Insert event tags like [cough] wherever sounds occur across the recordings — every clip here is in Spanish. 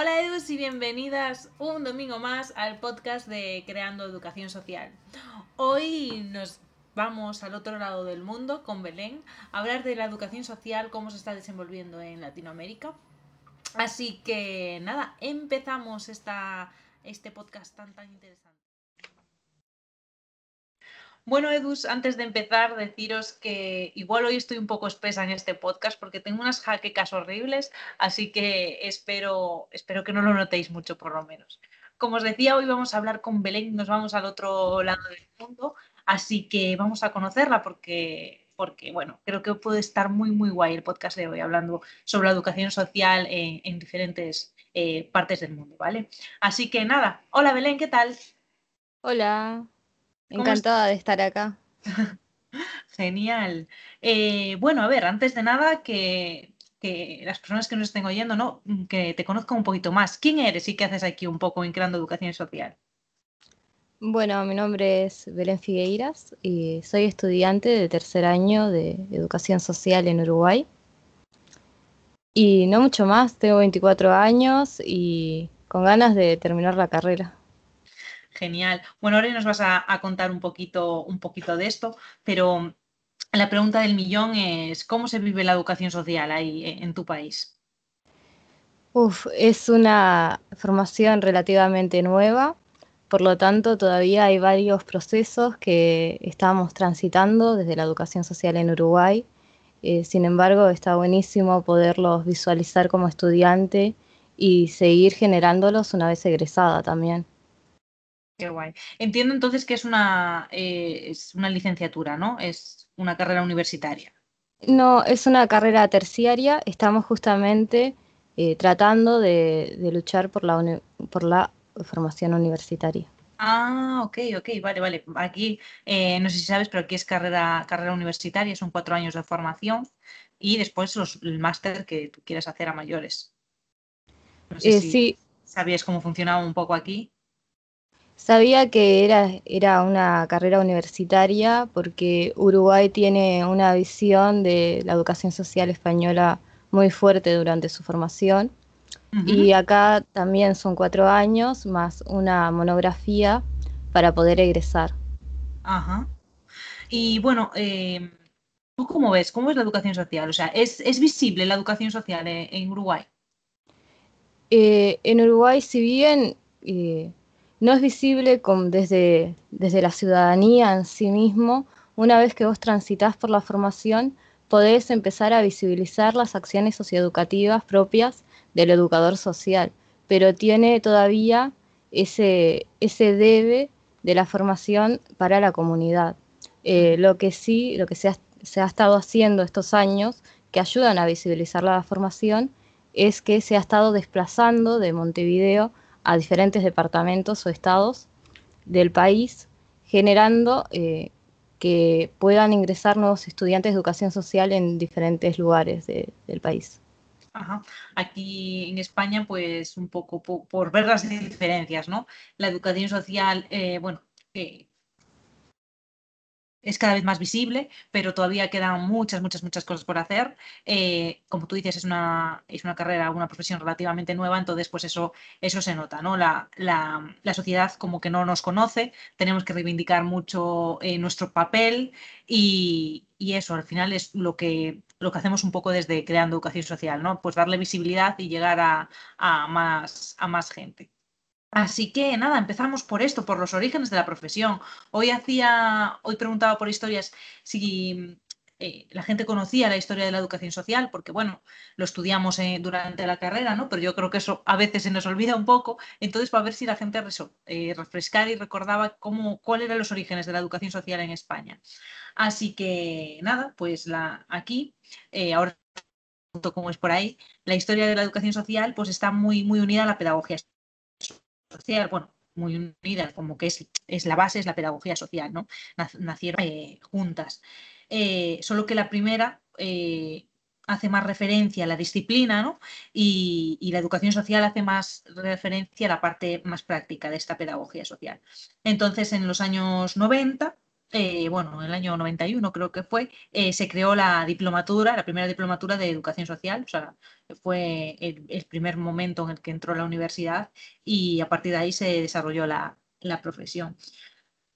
Hola Edus y bienvenidas un domingo más al podcast de Creando Educación Social. Hoy nos vamos al otro lado del mundo con Belén a hablar de la educación social, cómo se está desenvolviendo en Latinoamérica. Así que nada, empezamos esta, este podcast tan tan interesante. Bueno, Edus, antes de empezar, deciros que igual hoy estoy un poco espesa en este podcast porque tengo unas jaquecas horribles, así que espero, espero que no lo notéis mucho por lo menos. Como os decía, hoy vamos a hablar con Belén, nos vamos al otro lado del mundo, así que vamos a conocerla porque, porque bueno, creo que puede estar muy, muy guay el podcast de hoy, hablando sobre la educación social en, diferentes eh, partes del mundo, ¿vale? Así que nada, hola Belén, ¿qué tal? Hola. Encantada de estar acá. [laughs] Genial. Eh, bueno, a ver, antes de nada, que, las personas que nos estén oyendo, ¿no? Mm, que te conozcan un poquito más. ¿Quién eres y qué haces aquí un poco en Creando Educación Social? Bueno, mi nombre es Belén Figueiras y soy estudiante de tercer año de Educación Social en Uruguay. Y no mucho más, tengo 24 años y con ganas de terminar la carrera. Genial. Bueno, ahora nos vas a, contar un poquito, un poquito de esto, pero la pregunta del millón es, ¿cómo se vive la educación social ahí eh, en tu país? Uf, es una formación relativamente nueva, por lo tanto todavía hay varios procesos que estamos transitando desde la educación social en Uruguay. Eh, sin embargo, está buenísimo poderlos visualizar como estudiante y seguir generándolos una vez egresada también. Qué guay. Entiendo entonces que es una, eh, es una licenciatura, ¿no? Es una carrera universitaria. No, es una carrera terciaria. Estamos justamente eh, tratando de, luchar por la, por la formación universitaria. Ah, ok, ok, vale, vale. Aquí, eh, no sé si sabes, pero aquí es carrera, carrera universitaria, son cuatro años de formación y después el máster que tú quieras hacer a mayores. No sé si sí. ¿Sabías cómo funcionaba un poco aquí? Sabía que era, era una carrera universitaria porque Uruguay tiene una visión de la educación social española muy fuerte durante su formación. Y acá también son cuatro años más una monografía para poder egresar. Ajá. Y bueno, em, ¿tú cómo ves? ¿Cómo es la educación social? O sea, ¿es, visible la educación social en, Uruguay? Eh, en Uruguay, si bien eh, no es visible desde, desde la ciudadanía en sí mismo. Una vez que vos transitas por la formación, podés empezar a visibilizar las acciones socioeducativas propias del educador social, pero tiene todavía ese, ese debe de la formación para la comunidad. Eh, lo que sí, lo que se ha, se ha estado haciendo estos años, que ayudan a visibilizar la formación, es que se ha estado desplazando de Montevideo a diferentes departamentos o estados del país, generando eh, que puedan ingresar nuevos estudiantes de educación social en diferentes lugares del país. Ajá. Aquí en España, pues un poco por, ver las diferencias, ¿no? La educación social, eh, bueno, es cada vez más visible, pero todavía quedan muchas, muchas, muchas cosas por hacer. Eh, como tú dices, es una, es una carrera, una profesión relativamente nueva, entonces pues eso, eso se nota, ¿no? La, sociedad como que no nos conoce, tenemos que reivindicar mucho eh, nuestro papel y, eso al final es lo que, lo que hacemos un poco desde creando educación social, ¿no? Pues darle visibilidad y llegar a, más, a más gente. Así que nada, empezamos por esto, por los orígenes de la profesión. Hoy hacía, hoy preguntaba por historias si eh, la gente conocía la historia de la educación social, porque bueno, lo estudiamos eh, durante la carrera, ¿no? Pero yo creo que eso a veces se nos olvida un poco. Entonces, para ver si la gente eh, refrescar y recordaba cómo, cuáles eran los orígenes de la educación social en España. Así que nada, pues la, aquí, ahora como es por ahí, la historia de la educación social pues está muy, muy unida a la pedagogía social, bueno, muy unida, como que es, es, la base, es la pedagogía social, ¿no? Nacieron eh, juntas. Eh, solo que la primera eh, hace más referencia a la disciplina, ¿no? Y, la educación social hace más referencia a la parte más práctica de esta pedagogía social. Entonces, en los años 90, eh, bueno, en el año 91 creo que fue, eh, se creó la diplomatura, la primera diplomatura de educación social, o sea, fue el, primer momento en el que entró la universidad y a partir de ahí se desarrolló la, profesión.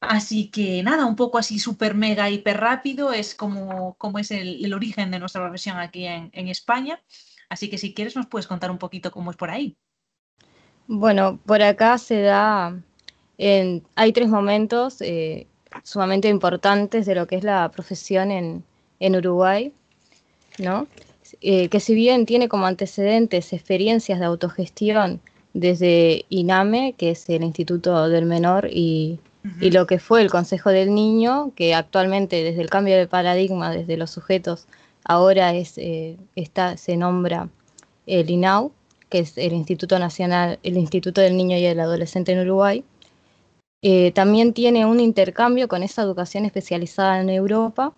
Así que nada, un poco así súper mega hiper rápido es como, como es el, origen de nuestra profesión aquí en, España. Así que si quieres nos puedes contar un poquito cómo es por ahí. Bueno, por acá se da, en, hay tres momentos eh, sumamente importantes de lo que es la profesión en, Uruguay, ¿no? Eh, que si bien tiene como antecedentes experiencias de autogestión desde INAME, que es el Instituto del Menor, y, lo que fue el Consejo del Niño, que actualmente desde el cambio de paradigma, desde los sujetos, ahora es, eh, está, se nombra el INAU, que es el Instituto Nacional, el Instituto del Niño y el Adolescente en Uruguay, eh, también tiene un intercambio con esa educación especializada en Europa,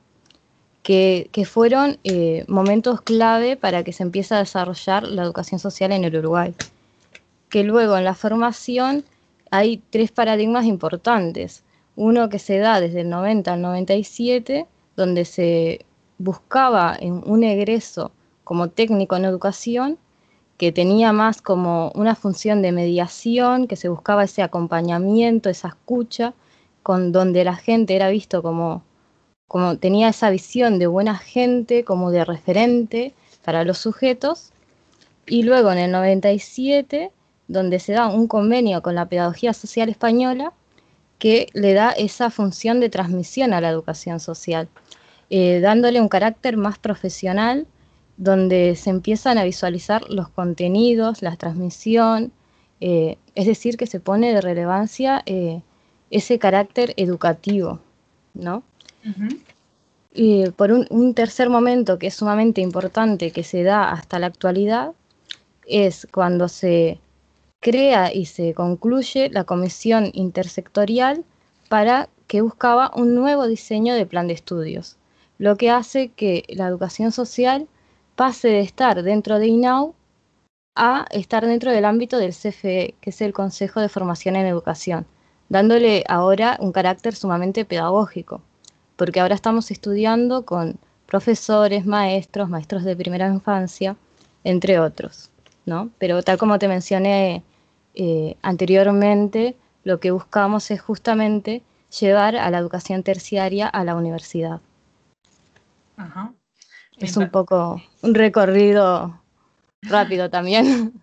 que, fueron eh, momentos clave para que se empiece a desarrollar la educación social en el Uruguay. Que luego en la formación hay tres paradigmas importantes. Uno que se da desde el 90 al 97, donde se buscaba un egreso como técnico en educación, que tenía más como una función de mediación, que se buscaba ese acompañamiento, esa escucha, con donde la gente era visto como, como tenía esa visión de buena gente, como de referente para los sujetos. Y luego en el 97, donde se da un convenio con la Pedagogía Social Española, que le da esa función de transmisión a la educación social, eh, dándole un carácter más profesional donde se empiezan a visualizar los contenidos, la transmisión, eh, es decir, que se pone de relevancia eh, ese carácter educativo, ¿no? Y por un, tercer momento que es sumamente importante, que se da hasta la actualidad, es cuando se crea y se concluye la comisión intersectorial para que buscaba un nuevo diseño de plan de estudios, lo que hace que la educación social pase de estar dentro de INAU a estar dentro del ámbito del CFE, que es el Consejo de Formación en Educación, dándole ahora un carácter sumamente pedagógico, porque ahora estamos estudiando con profesores, maestros, maestros de primera infancia, entre otros, ¿no? Pero tal como te mencioné eh, anteriormente, lo que buscamos es justamente llevar a la educación terciaria a la universidad. Ajá es un poco un recorrido rápido también. [laughs]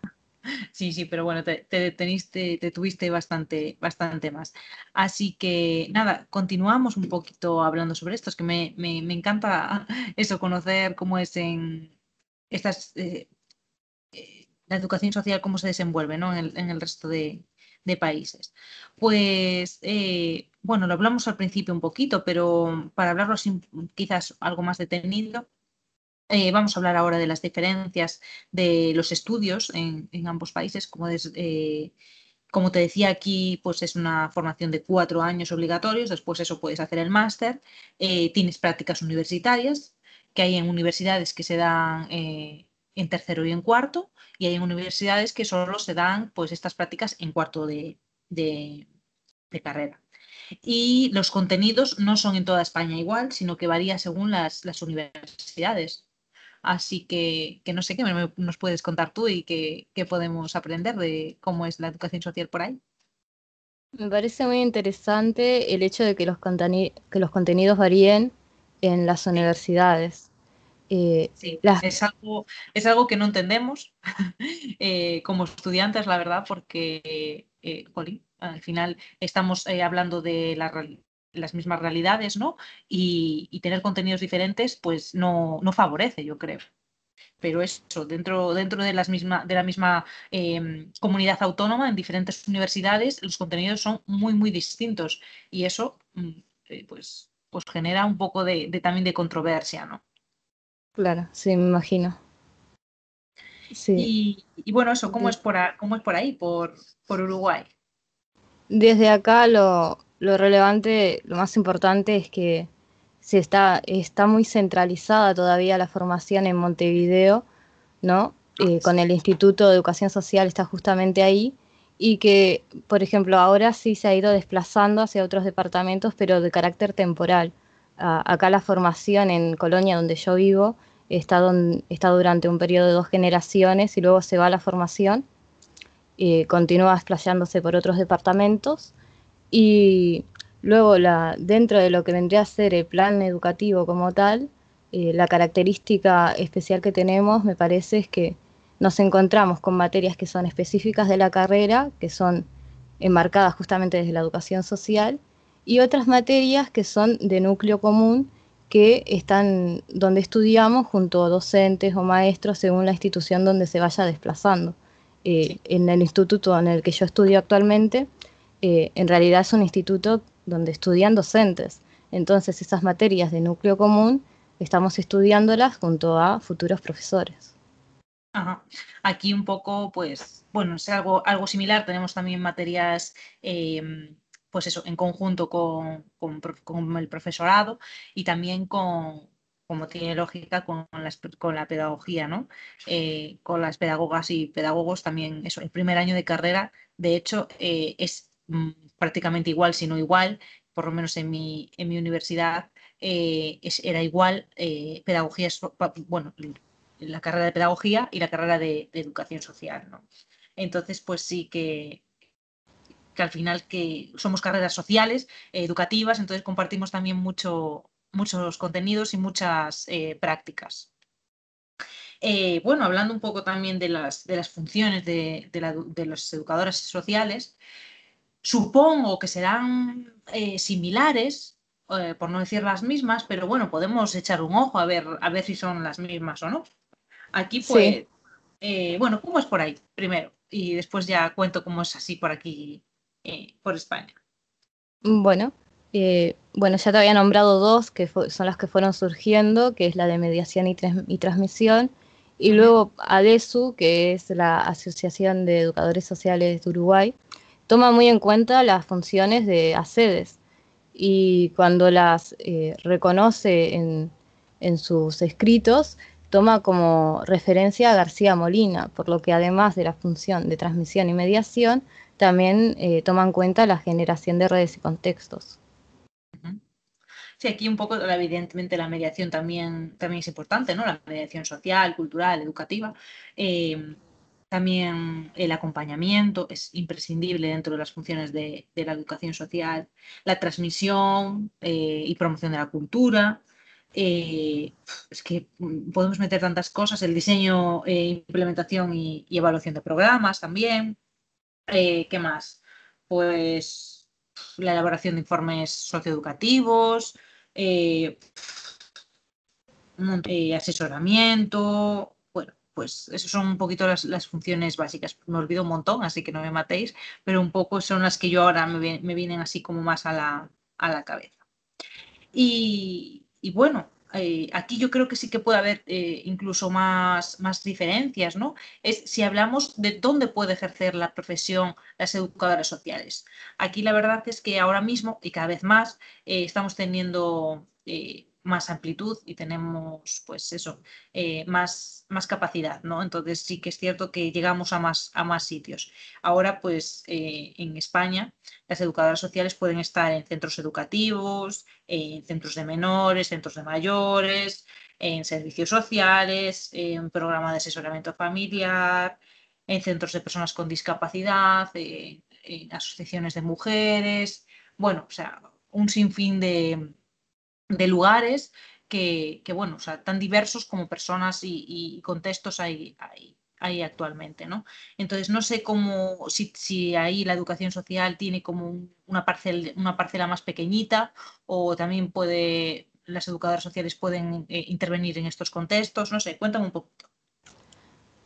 Sí, sí, pero bueno, te, deteniste, te tuviste bastante, bastante más. Así que nada, continuamos un poquito hablando sobre esto. Es que me, encanta eso, conocer cómo es en estas eh, eh, la educación social, cómo se desenvuelve ¿no? en, el, resto de, países. Pues eh, bueno, lo hablamos al principio un poquito, pero para hablarlo quizás algo más detenido, eh, vamos a hablar ahora de las diferencias de los estudios en, ambos países. Como, eh, como, te decía aquí, pues es una formación de cuatro años obligatorios, después eso puedes hacer el máster, eh, tienes prácticas universitarias, que hay en universidades que se dan en tercero y en cuarto, y hay en universidades que solo se dan pues estas prácticas en cuarto de, carrera. Y los contenidos no son en toda España igual, sino que varía según las universidades. Así que, no sé qué nos puedes contar tú y qué, podemos aprender de cómo es la educación social por ahí. Me parece muy interesante el hecho de que los, que los contenidos varíen en las universidades. Eh, sí, es, algo, es algo que no entendemos [laughs] eh, como estudiantes, la verdad, porque, eh, al final estamos hablando de la, las mismas realidades, ¿no? Y, tener contenidos diferentes, pues no, no, favorece, yo creo. Pero eso, dentro, dentro de, las misma, de la misma em, comunidad autónoma, en diferentes universidades, los contenidos son muy, muy distintos. Y eso, mm, eh, pues, pues genera un poco de, también de controversia, ¿no? Claro, sí, me imagino. Sí. Y, bueno, eso, ¿cómo es por, cómo es por ahí, por, por Uruguay? Desde acá lo, lo relevante, lo más importante es que se está, está muy centralizada todavía la formación en Montevideo, ¿no? Eh, con el Instituto de Educación Social está justamente ahí y que, por ejemplo, ahora sí se ha ido desplazando hacia otros departamentos, pero de carácter temporal. acá la formación en Colonia, donde yo vivo, está, está, durante un periodo de dos generaciones y luego se va a la formación, y continúa desplayándose por otros departamentos y luego la, dentro de lo que vendría a ser el plan educativo como tal, eh, la característica especial que tenemos me parece es que nos encontramos con materias que son específicas de la carrera, que son enmarcadas justamente desde la educación social, y otras materias que son de núcleo común, que están donde estudiamos junto a docentes o maestros según la institución donde se vaya desplazando. Eh, en el instituto en el que yo estudio actualmente, eh, en realidad es un instituto donde estudian docentes. Entonces esas materias de núcleo común estamos estudiándolas junto a futuros profesores. Aquí un poco, pues, bueno, es algo, algo similar. Tenemos también materias, em, pues eso, en conjunto con, el profesorado y también con, como tiene lógica, con, con la pedagogía, ¿no? Eh, con las pedagogas y pedagogos también, eso, el primer año de carrera, de hecho, eh, es mm, prácticamente igual, si no igual, por lo menos en mi, en mi universidad, eh, era igual, pedagogía, bueno, la carrera de pedagogía y la carrera de, educación social, ¿no? Entonces, pues sí que, que al final que somos carreras sociales, educativas, entonces compartimos también mucho, muchos contenidos y muchas eh, prácticas. Eh, bueno, hablando un poco también de las, de las funciones de, de, los educadores sociales, supongo que serán eh, similares, por no decir las mismas, pero bueno, podemos echar un ojo a ver, a ver si son las mismas o no. Aquí, pues, eh, bueno, ¿cómo es por ahí? Primero, y después ya cuento cómo es así por aquí, eh, por España. Bueno, eh, bueno, ya te había nombrado dos que son las que fueron surgiendo, que es la de mediación y, transmisión, y luego ADESU, que es la Asociación de Educadores Sociales de Uruguay, toma muy en cuenta las funciones de ACEDES y cuando las reconoce en, en sus escritos, toma como referencia a García Molina, por lo que además de la función de transmisión y mediación, también eh, toma en cuenta la generación de redes y contextos. Sí, aquí un poco, evidentemente, la mediación también, también es importante, ¿no? La mediación social, cultural, educativa. Eh, también el acompañamiento es imprescindible dentro de las funciones de, la educación social, la transmisión eh, y promoción de la cultura, eh, es que mm, podemos meter tantas cosas, el diseño, eh, implementación y, evaluación de programas también. ¿Qué más? Pues la elaboración de informes socioeducativos, asesoramiento. Pues esas son un poquito las, funciones básicas. Me olvido un montón, así que no me matéis, pero un poco son las que yo ahora me, me vienen así como más a la, a la cabeza. Y, y bueno, eh, aquí yo creo que sí que puede haber eh, incluso más, más diferencias, ¿no? Es si hablamos de dónde puede ejercer la profesión las educadoras sociales. Aquí la verdad es que ahora mismo y cada vez más eh, estamos teniendo más amplitud y tenemos, pues eso, eh, más, más capacidad, ¿no? Entonces sí que es cierto que llegamos a más, a más sitios. Ahora, pues eh, en España, las educadoras sociales pueden estar en centros educativos, en centros de menores, centros de mayores, en servicios sociales, en programas de asesoramiento familiar, en centros de personas con discapacidad, en asociaciones de mujeres, bueno, o sea, un sinfín de, de lugares que, bueno, o sea, tan diversos como personas y, contextos hay, hay, actualmente, ¿no? Entonces, no sé cómo, si, si ahí la educación social tiene como una, parcel, una parcela más pequeñita o también puede, las educadoras sociales pueden eh, intervenir en estos contextos, no sé, cuéntame un poquito.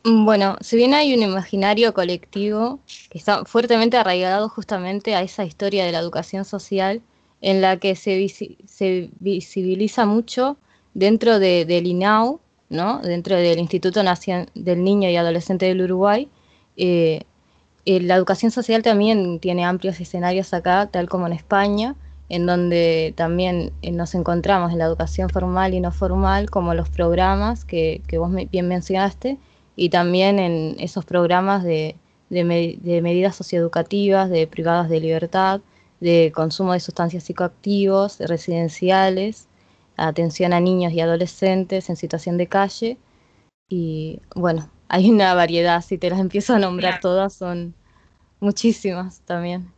Bueno, si bien hay un imaginario colectivo que está fuertemente arraigado justamente a esa historia de la educación social, en la que se, se visibiliza mucho dentro de, del INAU, ¿no? dentro del Instituto Nacional del Niño y Adolescente del Uruguay. Eh, eh, la educación social también tiene amplios escenarios acá, tal como en España, en donde también eh, nos encontramos en la educación formal y no formal, como los programas que, que vos bien mencionaste, y también en esos programas de, de, medidas socioeducativas, de privadas de libertad, de consumo de sustancias psicoactivos, residenciales, atención a niños y adolescentes en situación de calle. Y bueno, [laughs] hay una variedad, si te las empiezo a nombrar todas, son muchísimas también.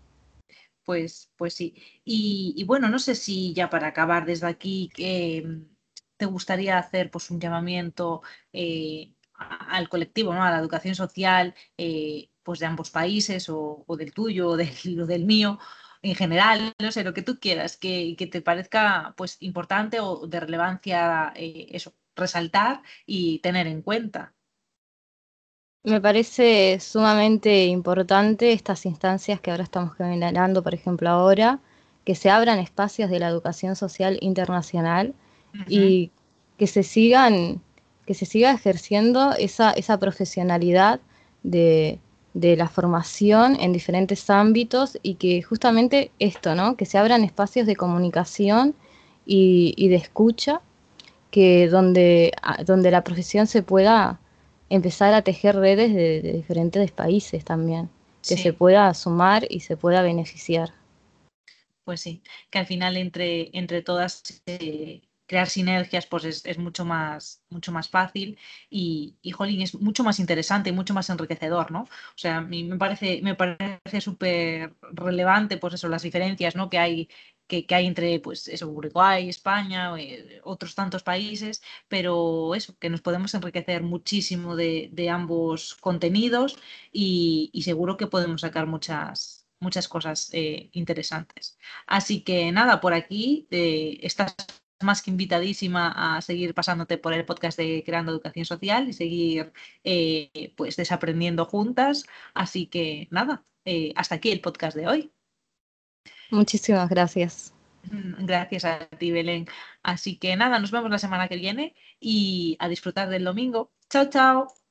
Pues, pues sí. Y, bueno, no sé si ya para acabar desde aquí, te gustaría hacer pues un llamamiento eh, al colectivo, ¿no? a la educación social eh, pues de ambos países o, del tuyo o del, [laughs] del, mío en general, no sé, lo que tú quieras, que, que te parezca pues importante o de relevancia eh, eso, resaltar y tener en cuenta. Me parece sumamente importante estas instancias que ahora estamos generando, por ejemplo, ahora, que se abran espacios de la educación social internacional y que se sigan que se siga ejerciendo esa, esa profesionalidad de, la formación en diferentes ámbitos y que justamente esto, ¿no? Que se abran espacios de comunicación y, de escucha, que donde, donde la profesión se pueda empezar a tejer redes de, diferentes países también, que se pueda sumar y se pueda beneficiar. Pues sí, que al final entre, entre todas eh, crear sinergias pues es, mucho, más, mucho más fácil y, y, jolín, es mucho más interesante y mucho más enriquecedor, ¿no? O sea, a mí me parece, me parece súper relevante pues eso, las diferencias ¿no? que hay que, hay entre pues eso, Uruguay, España, eh, otros tantos países, pero eso, que nos podemos enriquecer muchísimo de, ambos contenidos y, seguro que podemos sacar muchas, muchas cosas eh, interesantes. Así que nada, por aquí eh, estás más que invitadísima a seguir pasándote por el podcast de Creando Educación Social y seguir eh, pues desaprendiendo juntas. Así que nada, eh, hasta aquí el podcast de hoy. Muchísimas gracias. Mm, gracias a ti, Belén. Así que nada, nos vemos la semana que viene y a disfrutar del domingo. Chao, chao.